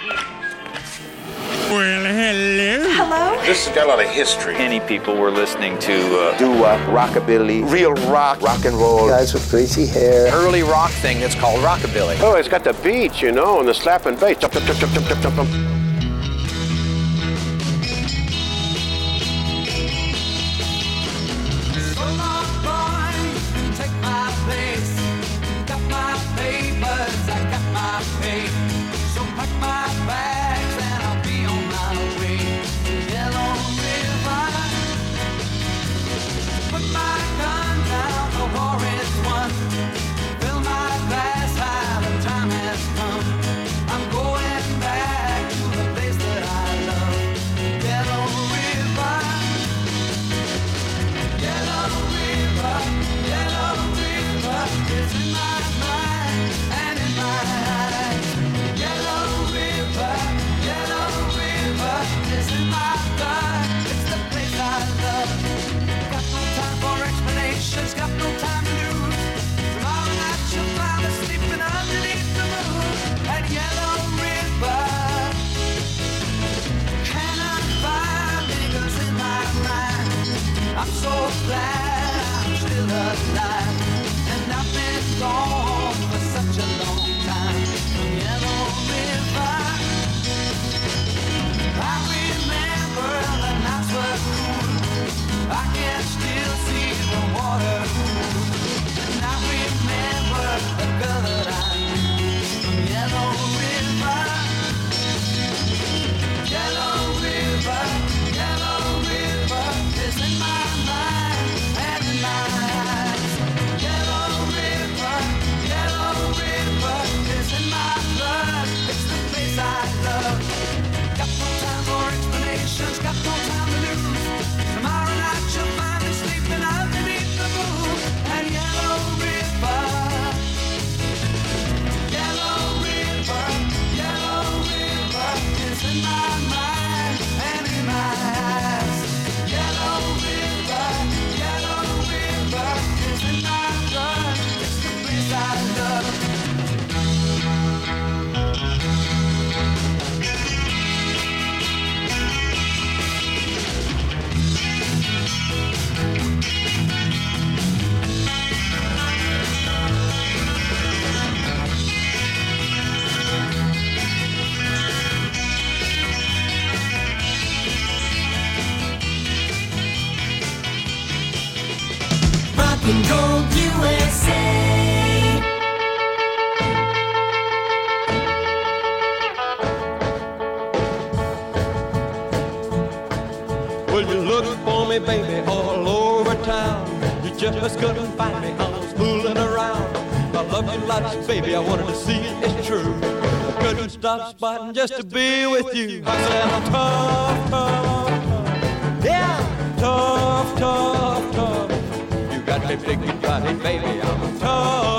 Well, hello. Hello? This has got a lot of history. Many people were listening to uh, doo-wop, rockabilly, real rock, rock and roll. Guys with crazy hair. Early rock thing that's called rockabilly. Oh, it's got the beat, you know, and the slapping bass. Jump, jump, jump, spotting just to be with you. I said, I'm tough, tough, tough. Yeah, tough, tough, tough. You got me thinking about it, baby. I'm tough,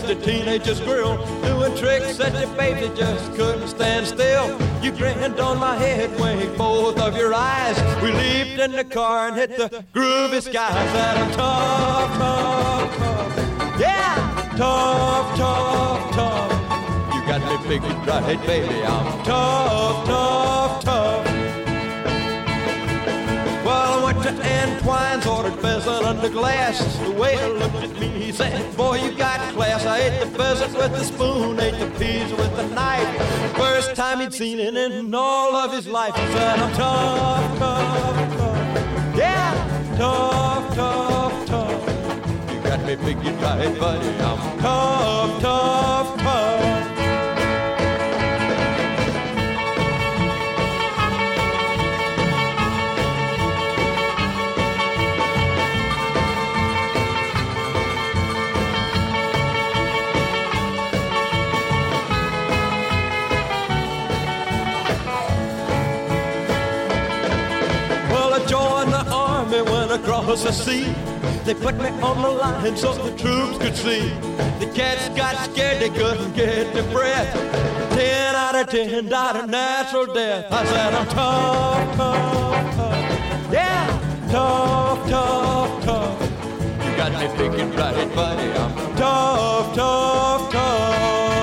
such a teenager's girl doing tricks that your baby just couldn't stand still. You grinned on my head, winked both of your eyes. We leaped in the car and hit the groovy skies. That I'm tough, tough, tough. Yeah, tough, tough, tough. You got me figured right, baby. I'm tough, tough. Antoine's, ordered pheasant under glass. The waiter looked at me, he said, Boy, you got class. I ate the pheasant with the spoon, ate the peas with the knife. First time he'd seen it in all of his life. He said, I'm tough, tough, tough. Yeah, tough, tough, tough. You got me figured right, buddy. I'm tough, tough, tough. was a sea. They put me on the line so the troops could see. The cats got scared, they couldn't get their breath. Ten out of ten died a natural death. I said, I'm tough, tough, tough. Yeah, tough, tough, tough. You got me thinking right, buddy. I'm tough, tough, tough.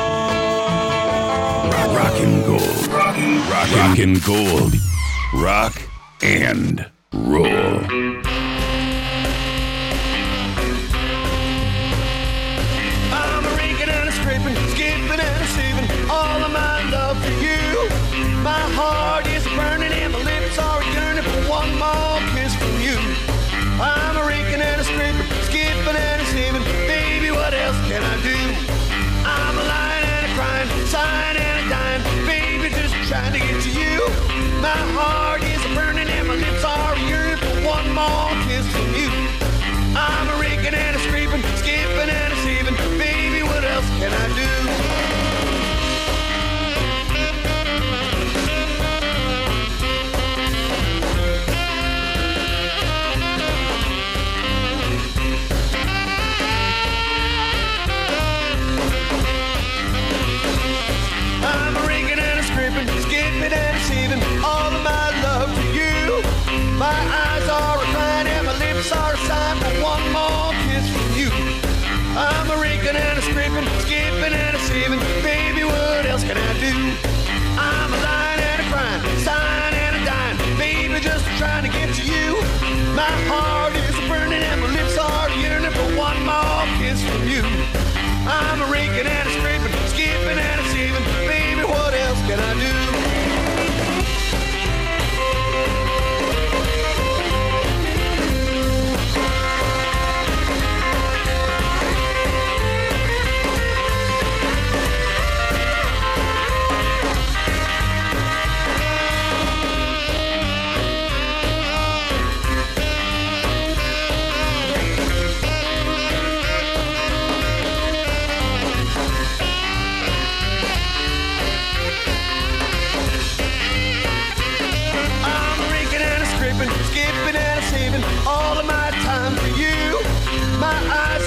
Rock, and gold. Rock, and gold. Rock and roll. heart.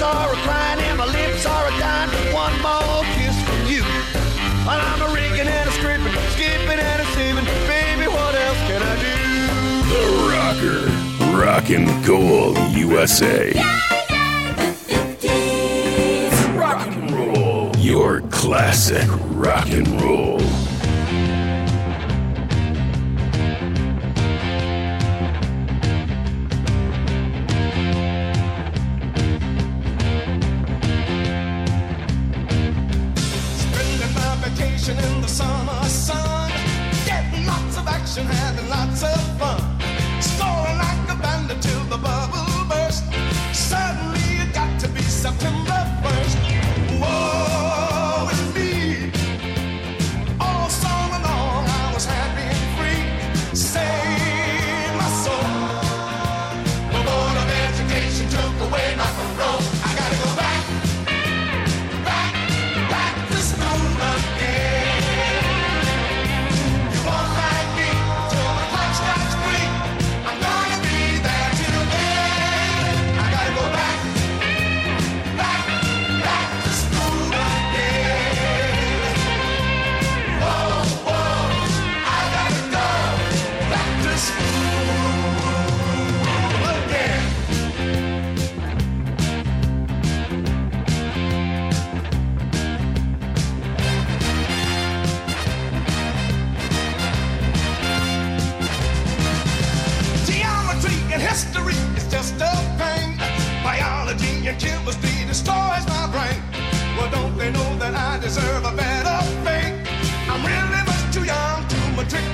are a crying and my lips are a dying for one more kiss from you. And I'm a rigging and a skipping and a. Baby, what else can I do? The Rocker, Rockin' Gold USA. Rock and roll. Your classic rock and roll. crashing, having lots of fun. Scoring like a bandit till the bubble burst. Suddenly it got to be September 1st. Whoa. that I deserve a better fate. I'm really much too young to matriculate.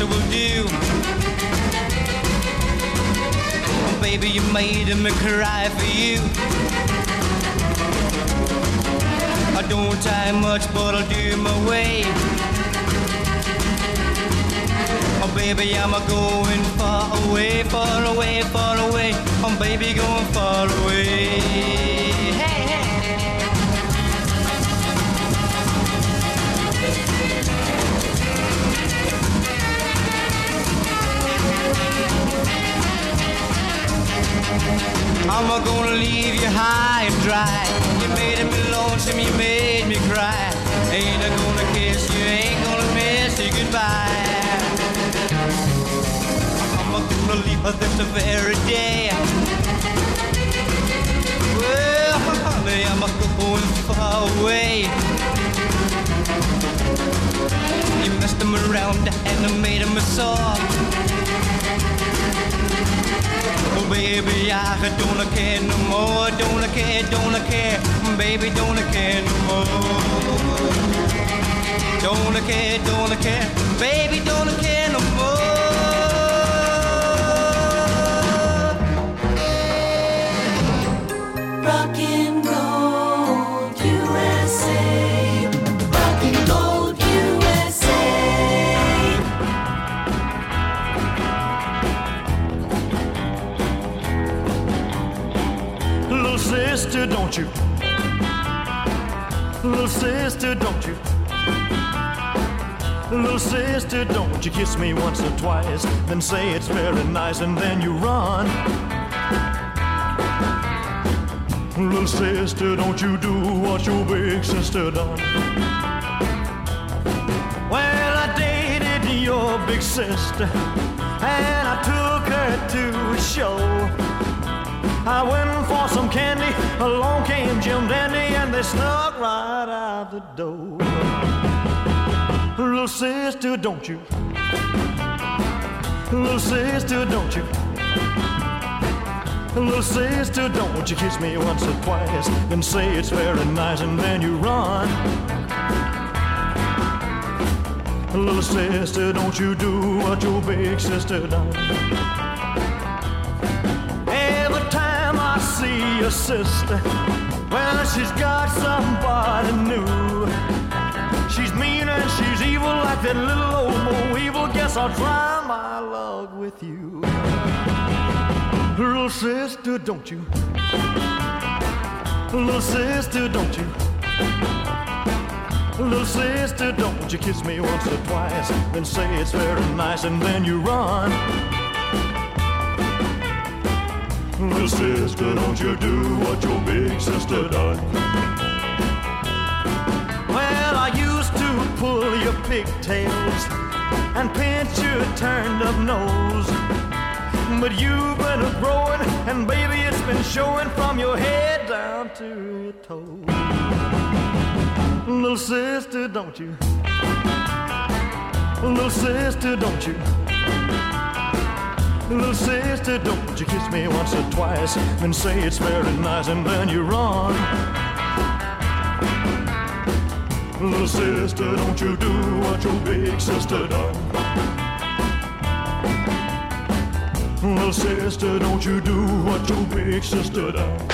I will do. Oh, baby, you made me cry for you. I don't time much, but I'll do my way. Oh, baby, I'm a going far away, far away, far away. Oh, baby, going far away. I'm gonna leave you high and dry. You made me lonesome, you made me cry. Ain't I gonna kiss you, ain't gonna miss you goodbye. I'm gonna leave her this very day. Well, honey, I'm going far away. You messed them around and I made them soft. Oh baby, I don't care no more, don't care, don't care, baby, don't care no more. Don't care, don't care, baby, don't care no more. Sister, don't you? Little sister, don't you kiss me once or twice, then say it's very nice, and then you run. Little sister, don't you do what your big sister done? Well, I dated your big sister, and I took her to a show. I went for some candy, along came Jim Dandy, and they snuck right out the door. Little sister, don't you? Little sister, don't you? Little sister, don't you kiss me once or twice, then say it's very nice, and then you run. Little sister, don't you do what your big sister done? Every time I see your sister, well, she's got somebody new. She's mean and she's evil like that little old evil. Guess I'll try my luck with you. Little sister, don't you? Little sister, don't you? Little sister, don't you kiss me once or twice, then say it's very nice, and then you run. Little sister, don't you do what your big sister done? Well, I used to pull your pigtails and pinch your turned up nose. But you've been a growing, and baby, it's been showing from your head down to your toes. Little sister, don't you? Little sister, don't you? Little sister, don't you kiss me once or twice and say it's very nice and then you're run. Little sister, don't you do what your big sister done. Little sister, don't you do what your big sister done.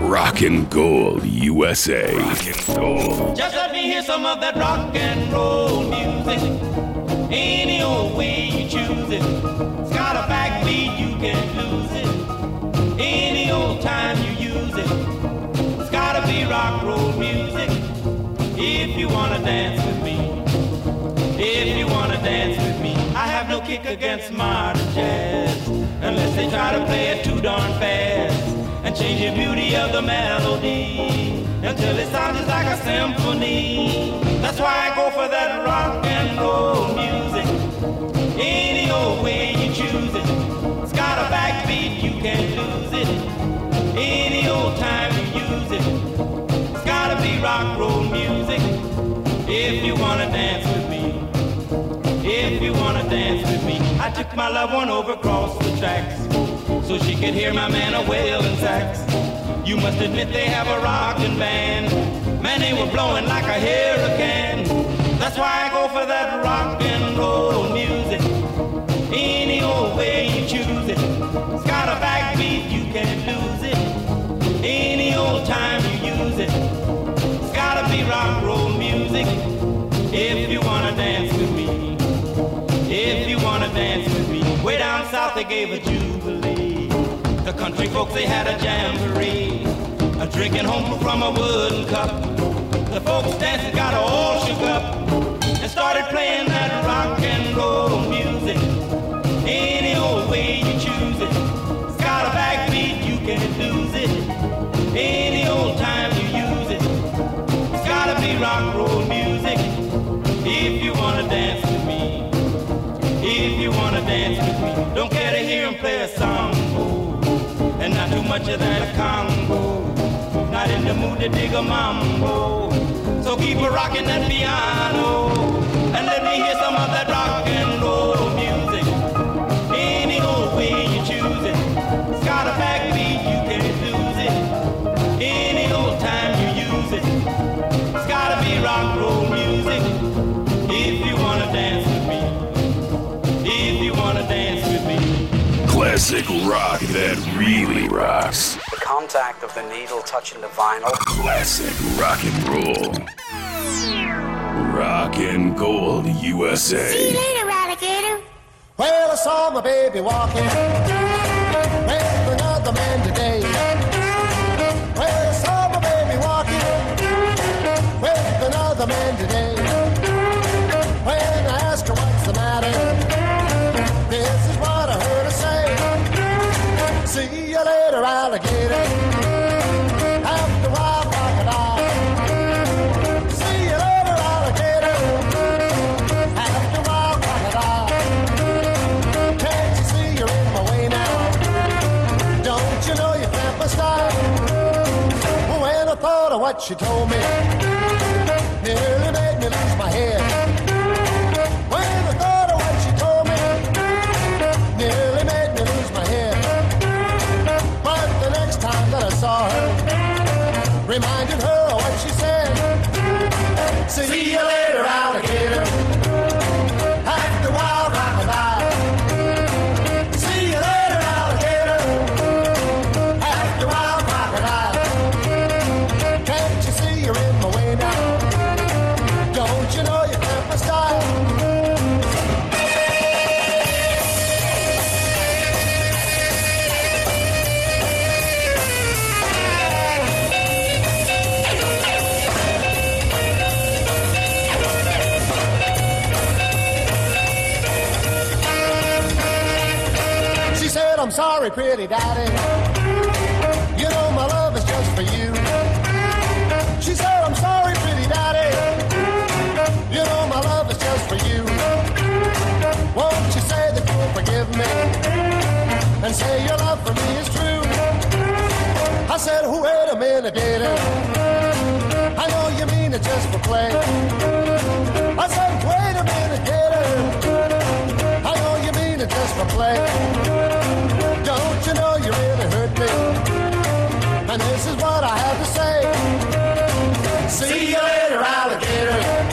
Rockin' Gold USA. Rockin' Gold. Just let me me hear some of that rock and roll music. Any old way you choose it. Can't lose it. Any old time you use it. It's gotta be rock roll music. If you wanna dance with me. If you wanna dance with me. I have no kick against modern jazz. Unless they try to play it too darn fast. And change the beauty of the melody. Until it sounds just like a symphony. That's why I go for that rock and roll music. Any old way you choose it. Backbeat, you can't lose it. Any old time you use it. It's gotta be rock roll music. If you wanna dance with me. If you wanna dance with me. I took my loved one over across the tracks. So she could hear my man a wailing sax. You must admit they have a rockin' band. Man, they were blowing like a hurricane. That's why I go for that rock and roll music. Any old way you choose can't lose it. Any old time you use it. It's gotta be rock roll music. If you wanna dance with me. If you wanna dance with me. Way down south they gave a jubilee. The country folks they had a jamboree. A drinking home from a wooden cup. The folks dancing got all shook up and started playing that rock and roll music. Much of that Congo. Not in the mood to dig a mambo. So keep a rocking that piano. And let me hear Classic rock that really rocks. The contact of the needle touching the vinyl. Classic rock and roll. Rockin' Gold USA. See you later, alligator. Well, I saw my baby walking with another man today. Well, I saw my baby walking with another man today. She told me, nearly made me lose my head. I'm sorry, pretty daddy. You know my love is just for you. She said, I'm sorry, pretty daddy. You know my love is just for you. Won't you say that you'll forgive me? And say your love for me is true. I said, oh, wait a minute, gator. I know you mean it just for play. I said, wait a minute, gator. I know you mean it just for play. Know you really hurt me? And this is what I have to say. See you later, alligator.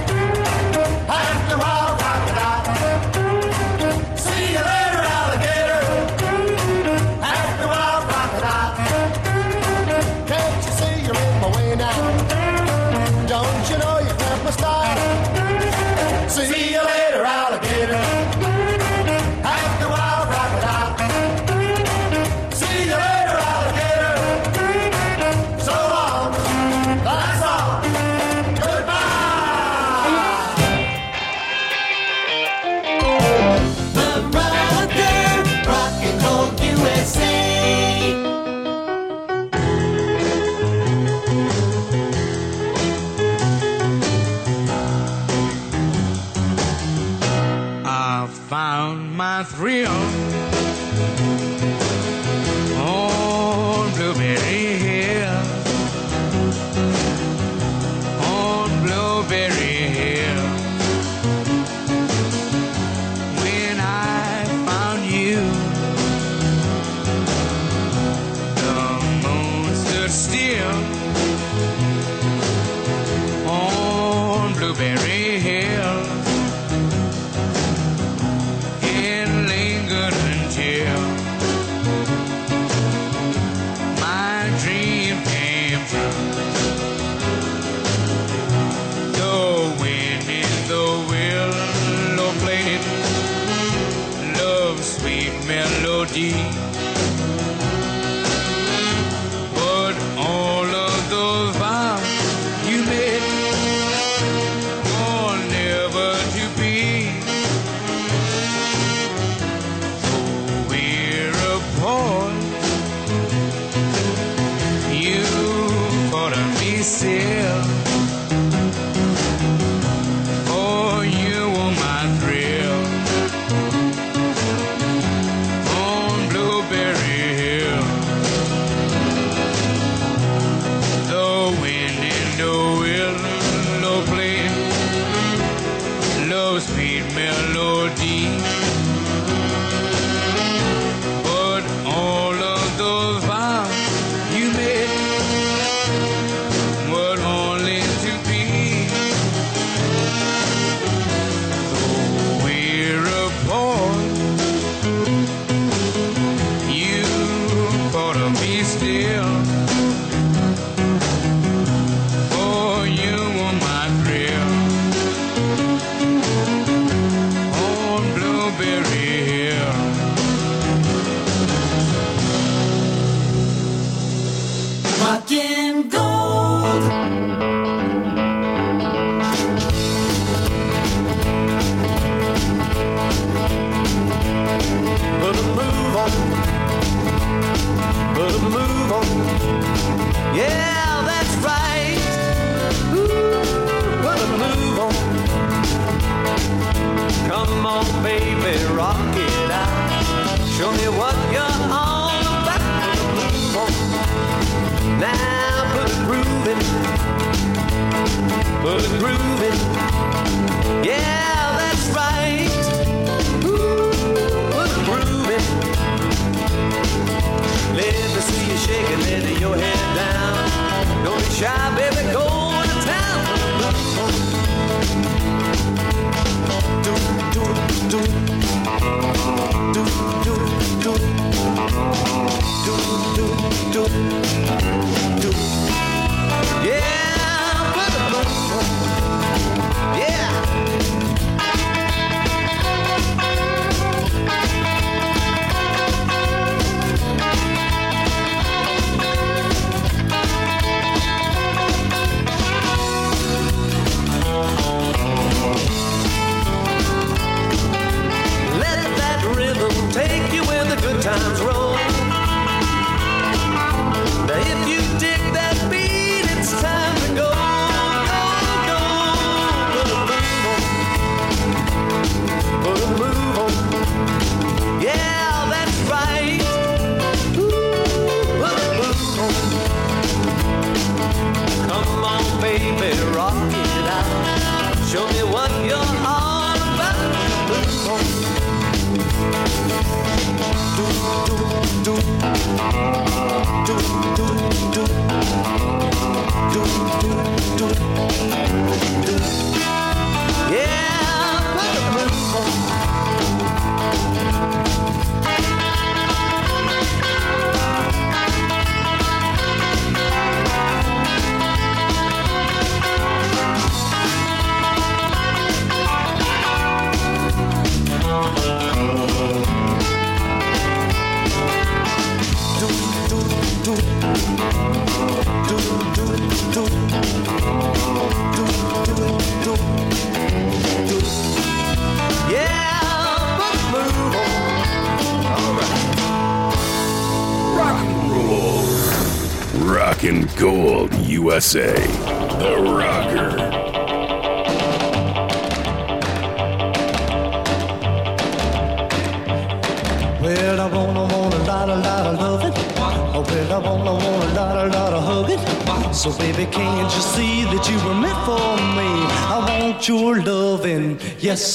on, but move on. Yeah, that's right. Ooh, but move on. Come on, baby, rock it out. Show me what you're all about. Move on. Now put a groove in. Put a groove in. Yeah, that's right. shaking it, your head down. Don't be shy, baby, go to town. Do do do do do do do do do do. Yeah, yeah.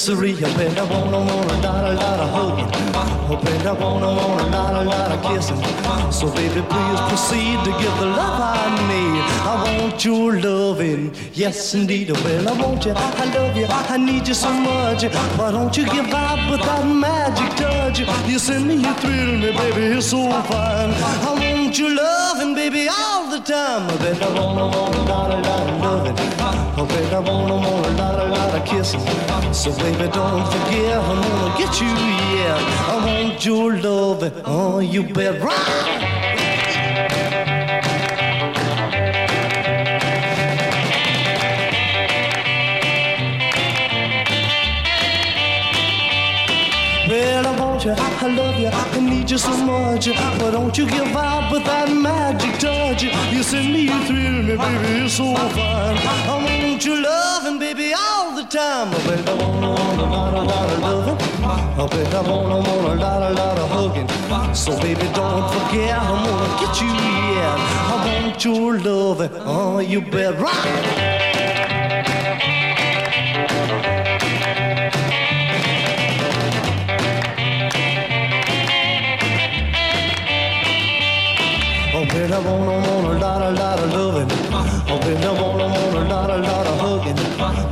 Sirree. Oh, I wanna, want a lot, a lot of hugging. Oh, well, I wanna, want a lot, a lot of kissing. So, baby, please proceed to give the love I need. I want your loving, yes, indeed. Well, I want you, I love you, I need you so much. Why don't you give out with that magic touch? You send me, you thrill me, baby, you're so fine. I want your loving, baby, all the time. I bet I wanna, want a lot, a lot of loving. I bet I wanna, want a lot, a lot of kissing. So, baby, don't forget, I'm gonna get you, yeah. I want your loving, oh, you bet right. You, I love you, I need you so much. But don't you give out with that magic touch. You send me, you thrill me, baby, you're so fine. I want your loving, baby, all the time. I bet I wanna, want a lot, a lot of loving. I bet I wanna, want a lot, a lot of hugging. So, baby, don't forget, I'm gonna get you, yeah. I want your loving, oh, you bet right. Baby, I wanna, want a lot, a lot of loving. Oh, baby, I wanna, want a lot, a lot of hugging.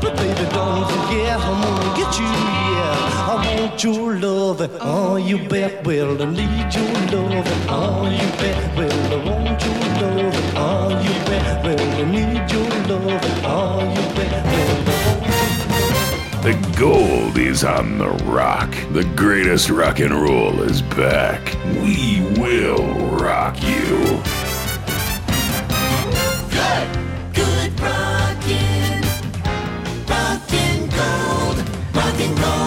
But baby, don't forget, I'm gonna get you, yeah. I want your loving. Oh, you bet, well, I need your loving. Oh, you bet, well, I want your loving. Oh, you bet, well, I need your loving. Oh, you bet, well, The gold is on the rock. The greatest rock and roll is back. We will rock you. Good, good rockin', rockin' gold, rockin' gold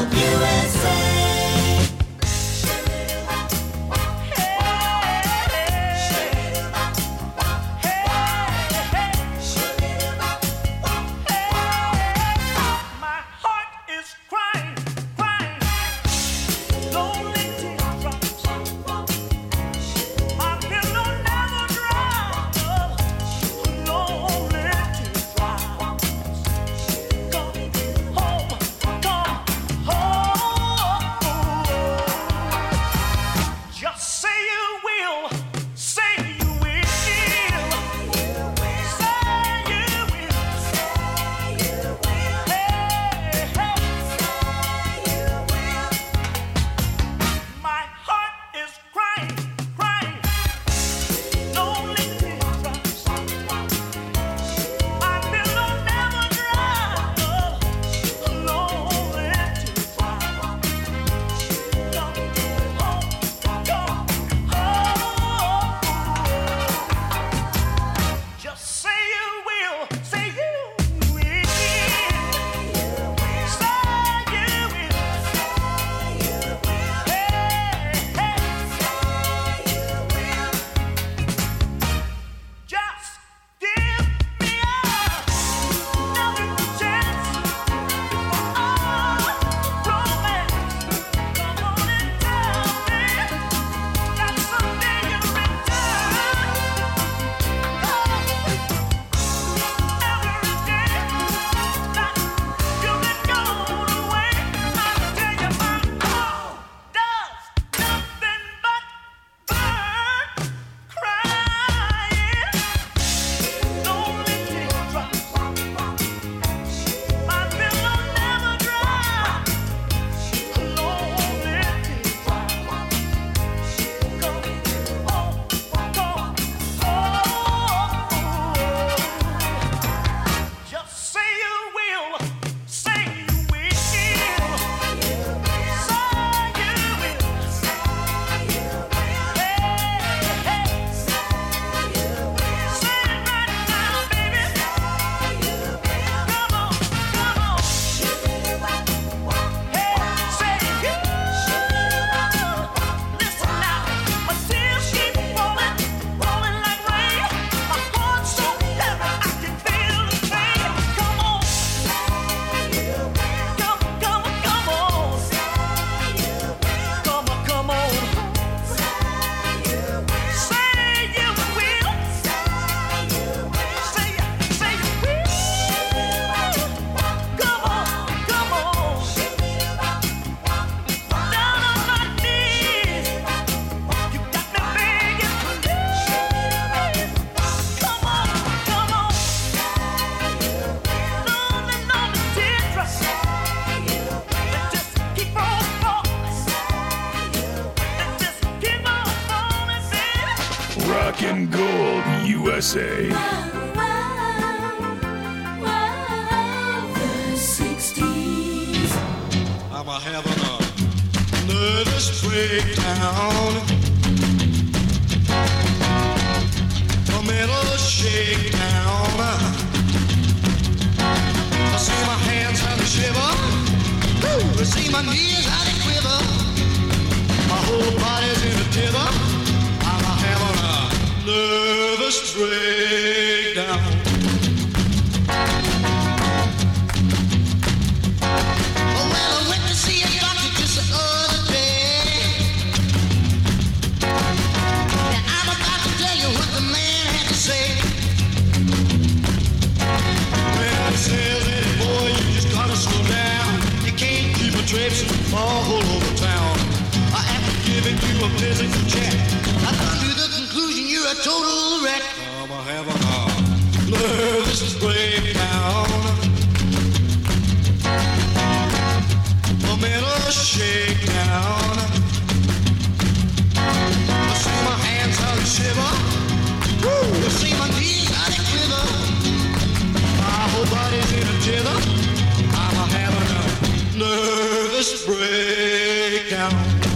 nervous breakdown. Well,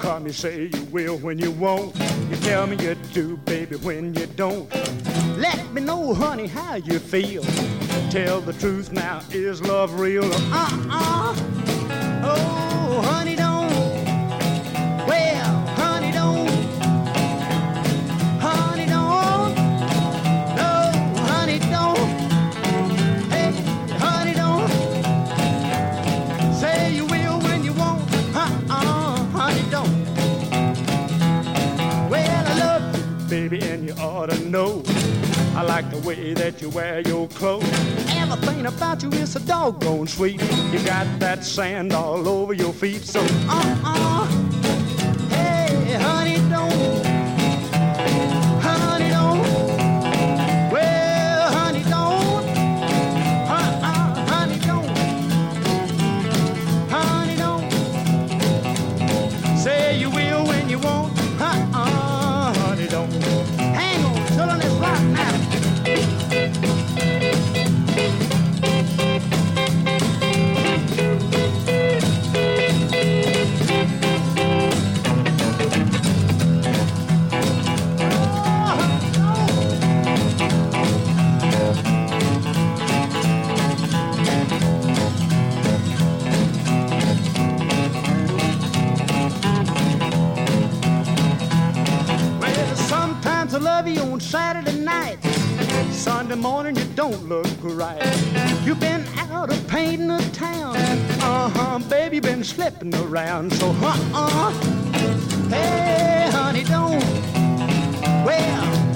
Come you say you will when you won't? You tell me you do, baby, when you don't. Let me know, honey, how you feel. Tell the truth now, is love real? Uh-uh. Oh, honey, don't. And ought to know. I like the way that you wear your clothes. Everything about you is so doggone sweet. You got that sand all over your feet, so uh-uh. Hey, honey, don't. Love you on Saturday night. Sunday morning, you don't look right. You've been out of painting the town. Uh huh, baby, been slipping around. So, uh uh. Hey, honey, don't. Well,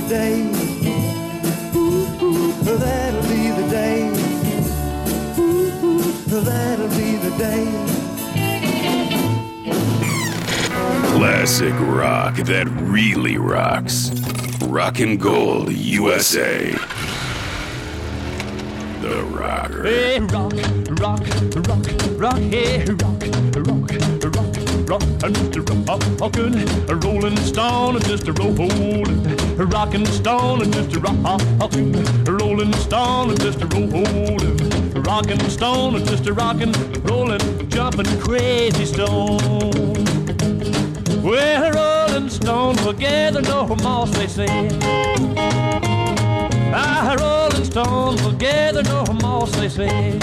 that'll be the day. That'll be the day. Ooh, that'll be the day. Classic rock that really rocks. Rockin' Gold USA. The Rocker. Hey, rock, rock, rock, rock, hey, rock, rock, rock, and Mr. Rockin', a rolling stone, and Mr. Rollin', rockin' stone, and Mr. Rockin', a rolling stone, and Mr. Rollin', rockin' stone, and Mr. Rockin', rollin', jumpin' crazy stone. Well, rolling stone together, no moss, they say. Ah, a rolling stones will gather no moss, they say.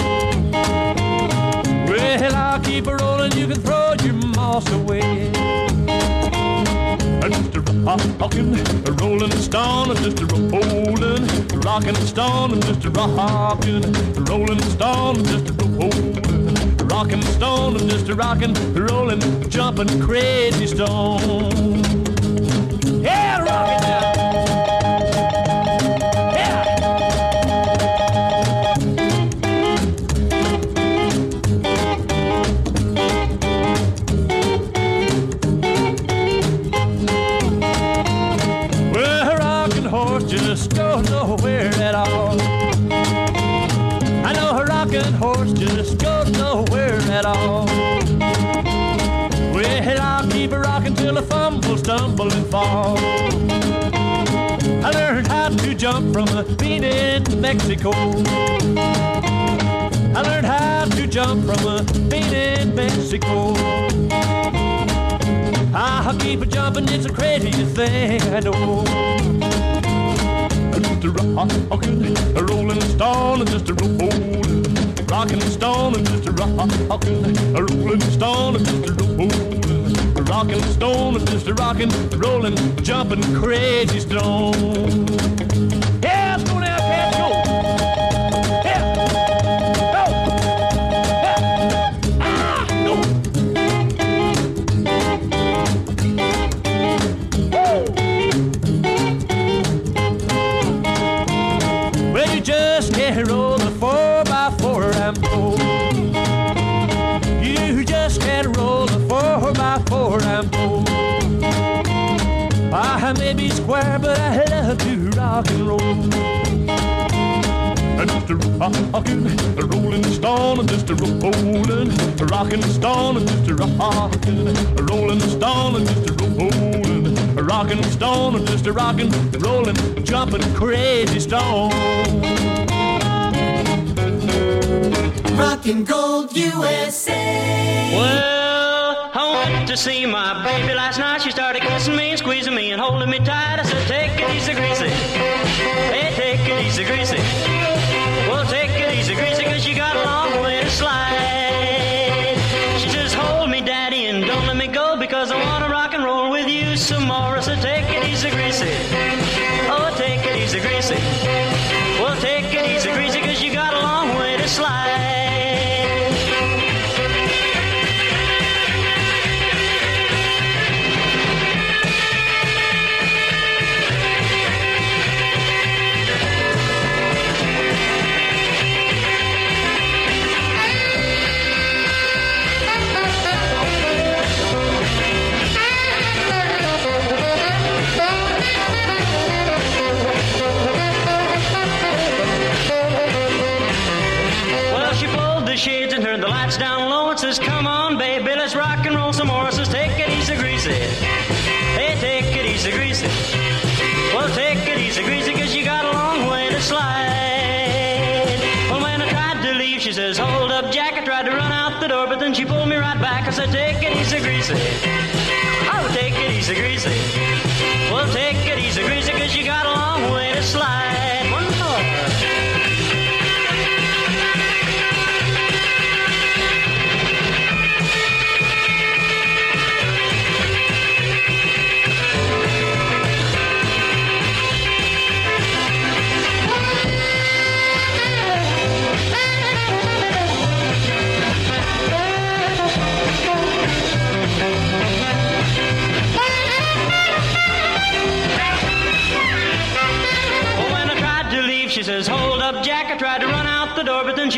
Well, I'll keep a rolling, you can throw moss away. And Mr. Rockin', a rolling stone, and Mr. Rollin', rockin' stone, and Mr. Rockin', rolling stone, and Mr. Rollin', rockin' stone, and Mr. Rockin', rollin', jumpin' crazy stone. Stumble, and fall. I learned how to jump from a bean in Mexico. I learned how to jump from a bean in Mexico. Ah, I'll keep a jumping, it's the craziest thing I know. Just a rockin', a rolling stone, and just a rollin', rockin' stone, and just a rockin', a rolling stone, just a rollin', rockin' stone, just rockin', rollin', jumping crazy stone. Rocking a rolling stone and just a rollin', a rockin' stone and just a rockin', a rolling stone and just a rollin', a rockin' stone and just a rockin', rollin', jumpin' crazy stone. Rockin' Gold USA. Well, I went to see my baby last night. She started kissing me and squeezing me and holding me tight. I said, Take it easy, greasy. Hey, take it easy, greasy. Well, take a cause you got a long way to slide.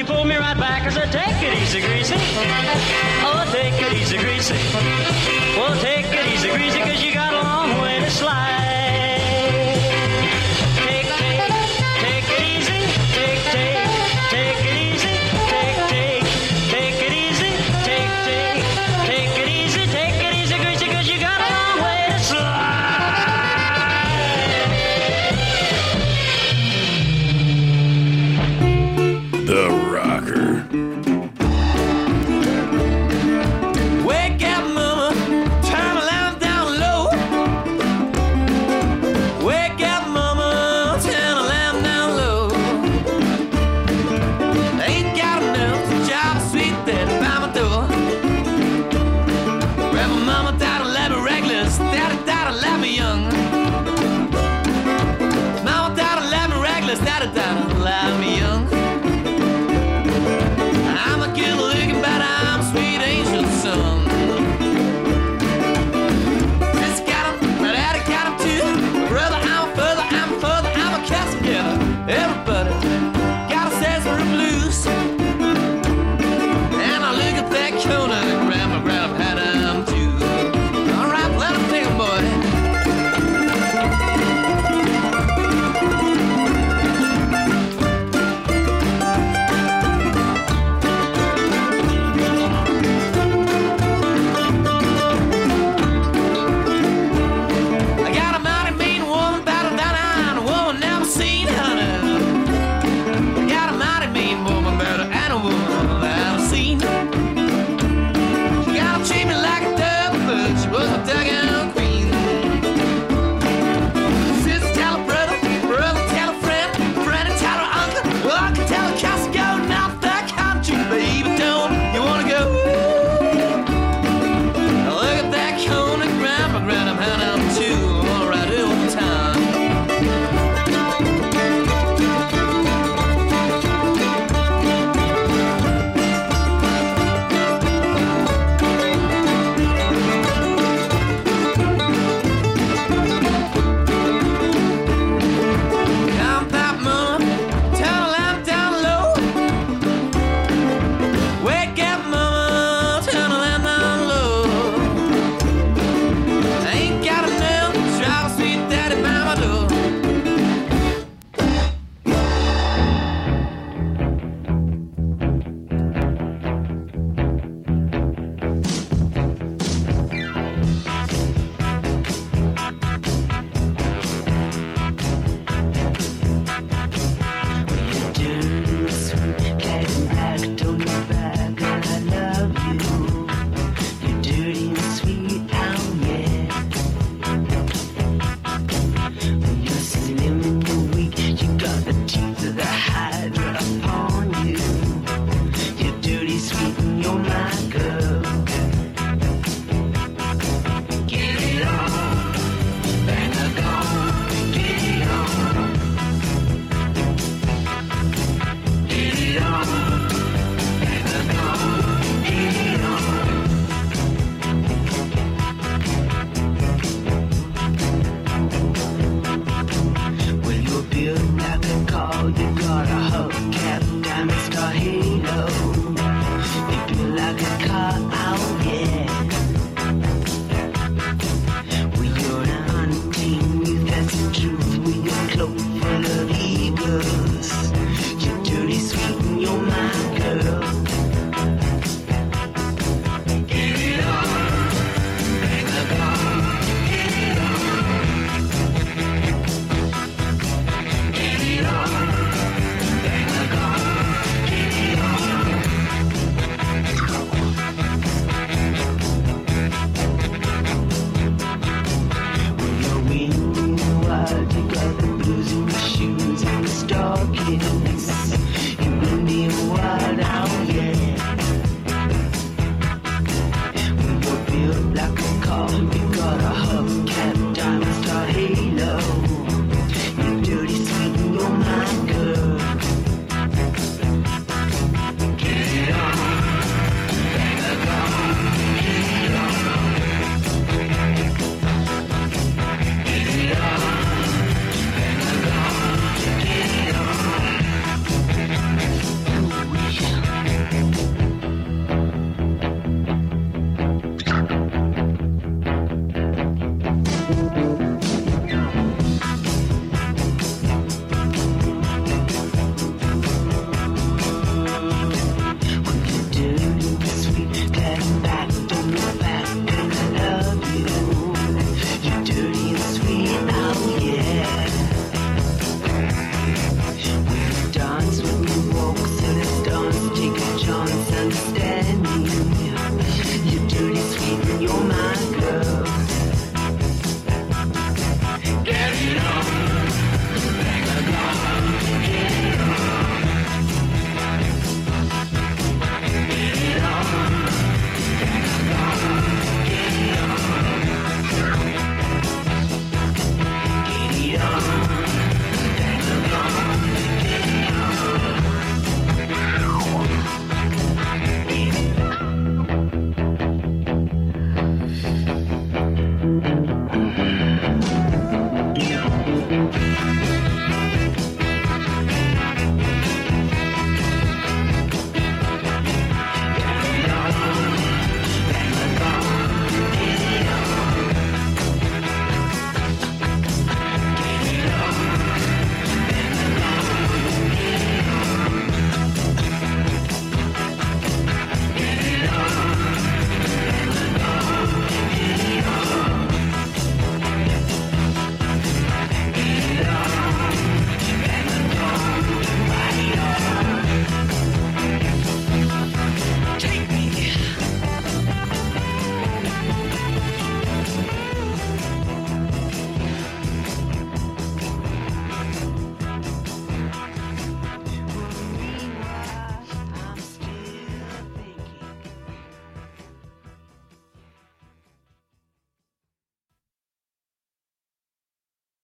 pulled me right back. I said, take it easy, Greasy.